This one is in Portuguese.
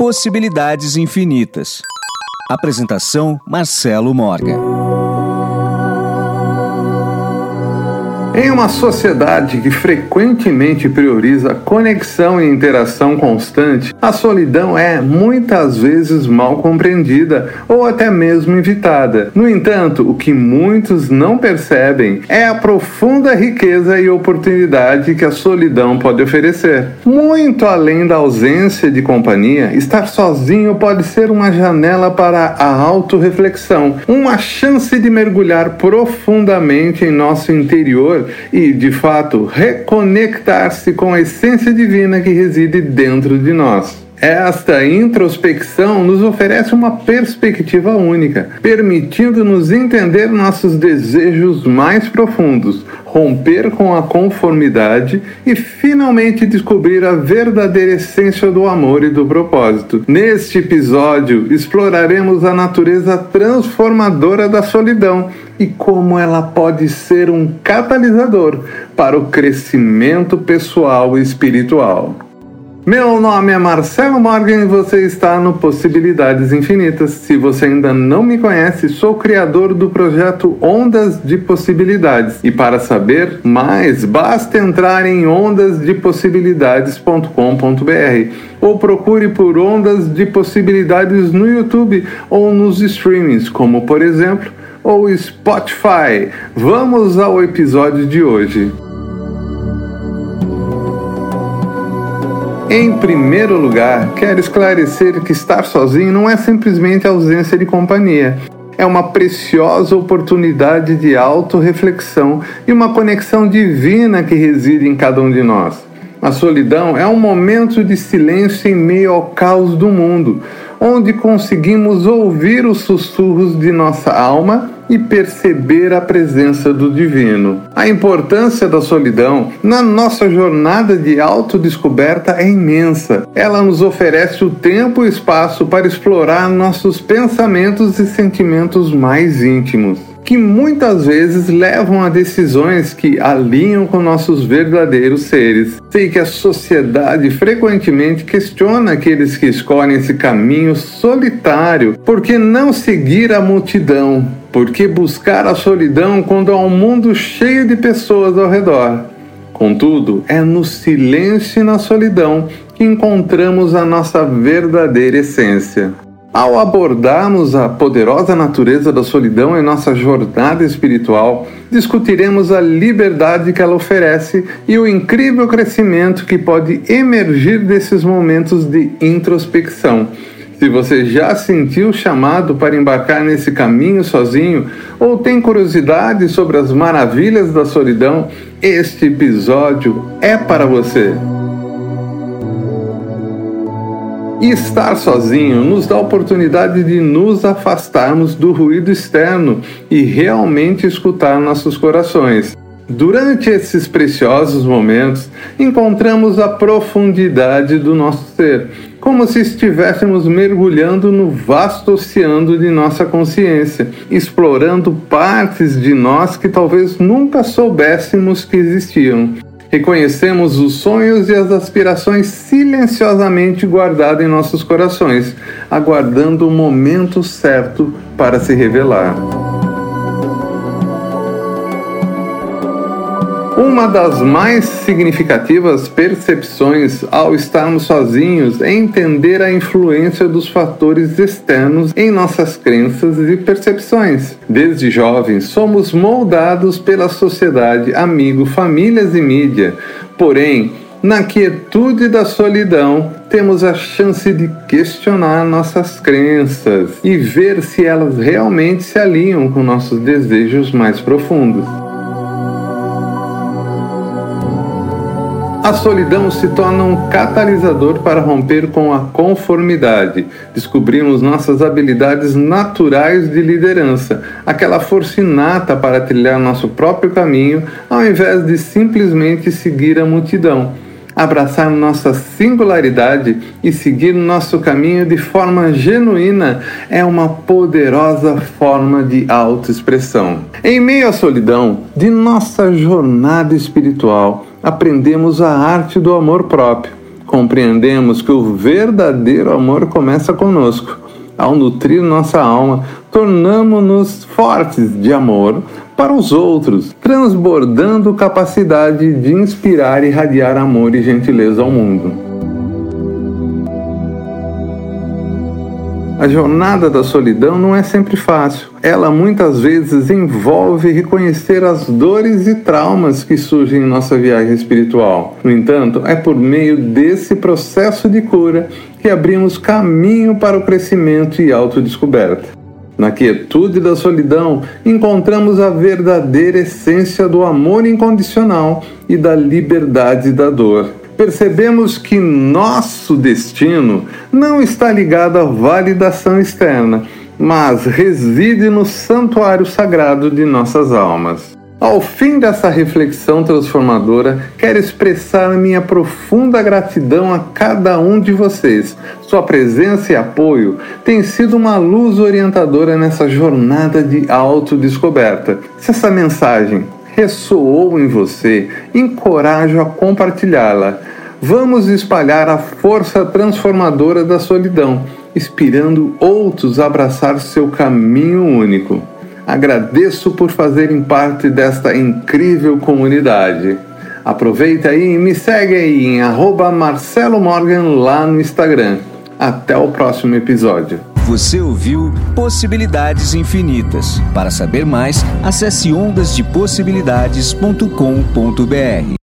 Possibilidades Infinitas. Apresentação Marcelo Morgan. Em uma sociedade que frequentemente prioriza conexão e interação constante, a solidão é muitas vezes mal compreendida ou até mesmo evitada. No entanto, o que muitos não percebem é a profunda riqueza e oportunidade que a solidão pode oferecer. Muito além da ausência de companhia, estar sozinho pode ser uma janela para a autorreflexão, uma chance de mergulhar profundamente em nosso interior e, de fato, reconectar-se com a essência divina que reside dentro de nós. Esta introspecção nos oferece uma perspectiva única, permitindo-nos entender nossos desejos mais profundos, romper com a conformidade e finalmente descobrir a verdadeira essência do amor e do propósito. Neste episódio, exploraremos a natureza transformadora da solidão e como ela pode ser um catalisador para o crescimento pessoal e espiritual. Meu nome é Marcelo Morgan e você está no Possibilidades Infinitas. Se você ainda não me conhece, sou criador do projeto Ondas de Possibilidades. E para saber mais, basta entrar em ondasdepossibilidades.com.br ou procure por Ondas de Possibilidades no YouTube ou nos streamings, como por exemplo, ou Spotify. Vamos ao episódio de hoje. Em primeiro lugar, quero esclarecer que estar sozinho não é simplesmente ausência de companhia. É uma preciosa oportunidade de autorreflexão e uma conexão divina que reside em cada um de nós. A solidão é um momento de silêncio em meio ao caos do mundo, onde conseguimos ouvir os sussurros de nossa alma e perceber a presença do divino. A importância da solidão na nossa jornada de autodescoberta é imensa. Ela nos oferece o tempo e espaço para explorar nossos pensamentos e sentimentos mais íntimos que muitas vezes levam a decisões que alinham com nossos verdadeiros seres. Sei que a sociedade frequentemente questiona aqueles que escolhem esse caminho solitário. Por que não seguir a multidão? Por que buscar a solidão quando há um mundo cheio de pessoas ao redor? Contudo, é no silêncio e na solidão que encontramos a nossa verdadeira essência. Ao abordarmos a poderosa natureza da solidão em nossa jornada espiritual, discutiremos a liberdade que ela oferece e o incrível crescimento que pode emergir desses momentos de introspecção. Se você já sentiu chamado para embarcar nesse caminho sozinho ou tem curiosidade sobre as maravilhas da solidão, este episódio é para você. E estar sozinho nos dá a oportunidade de nos afastarmos do ruído externo e realmente escutar nossos corações. Durante esses preciosos momentos, encontramos a profundidade do nosso ser, como se estivéssemos mergulhando no vasto oceano de nossa consciência, explorando partes de nós que talvez nunca soubéssemos que existiam. Reconhecemos os sonhos e as aspirações silenciosamente guardados em nossos corações, aguardando o momento certo para se revelar. Uma das mais significativas percepções ao estarmos sozinhos é entender a influência dos fatores externos em nossas crenças e percepções. Desde jovens, somos moldados pela sociedade, amigo, famílias e mídia. Porém, na quietude da solidão, temos a chance de questionar nossas crenças e ver se elas realmente se alinham com nossos desejos mais profundos. A solidão se torna um catalisador para romper com a conformidade. Descobrimos nossas habilidades naturais de liderança, aquela força inata para trilhar nosso próprio caminho, ao invés de simplesmente seguir a multidão. Abraçar nossa singularidade e seguir nosso caminho de forma genuína é uma poderosa forma de autoexpressão. Em meio à solidão de nossa jornada espiritual, aprendemos a arte do amor próprio. Compreendemos que o verdadeiro amor começa conosco. Ao nutrir nossa alma, tornamos-nos fortes de amor para os outros, transbordando capacidade de inspirar e irradiar amor e gentileza ao mundo. A jornada da solidão não é sempre fácil. Ela muitas vezes envolve reconhecer as dores e traumas que surgem em nossa viagem espiritual. No entanto, é por meio desse processo de cura que abrimos caminho para o crescimento e autodescoberta. Na quietude da solidão, encontramos a verdadeira essência do amor incondicional e da liberdade da dor percebemos que nosso destino não está ligado à validação externa, mas reside no santuário sagrado de nossas almas. Ao fim dessa reflexão transformadora, quero expressar minha profunda gratidão a cada um de vocês. Sua presença e apoio têm sido uma luz orientadora nessa jornada de autodescoberta. Se essa mensagem ressoou em você, encorajo a compartilhá-la. Vamos espalhar a força transformadora da solidão, inspirando outros a abraçar seu caminho único. Agradeço por fazerem parte desta incrível comunidade. Aproveita aí e me segue aí em Marcelo Morgan lá no Instagram. Até o próximo episódio. Você ouviu Possibilidades Infinitas. Para saber mais, acesse ondasdepossibilidades.com.br.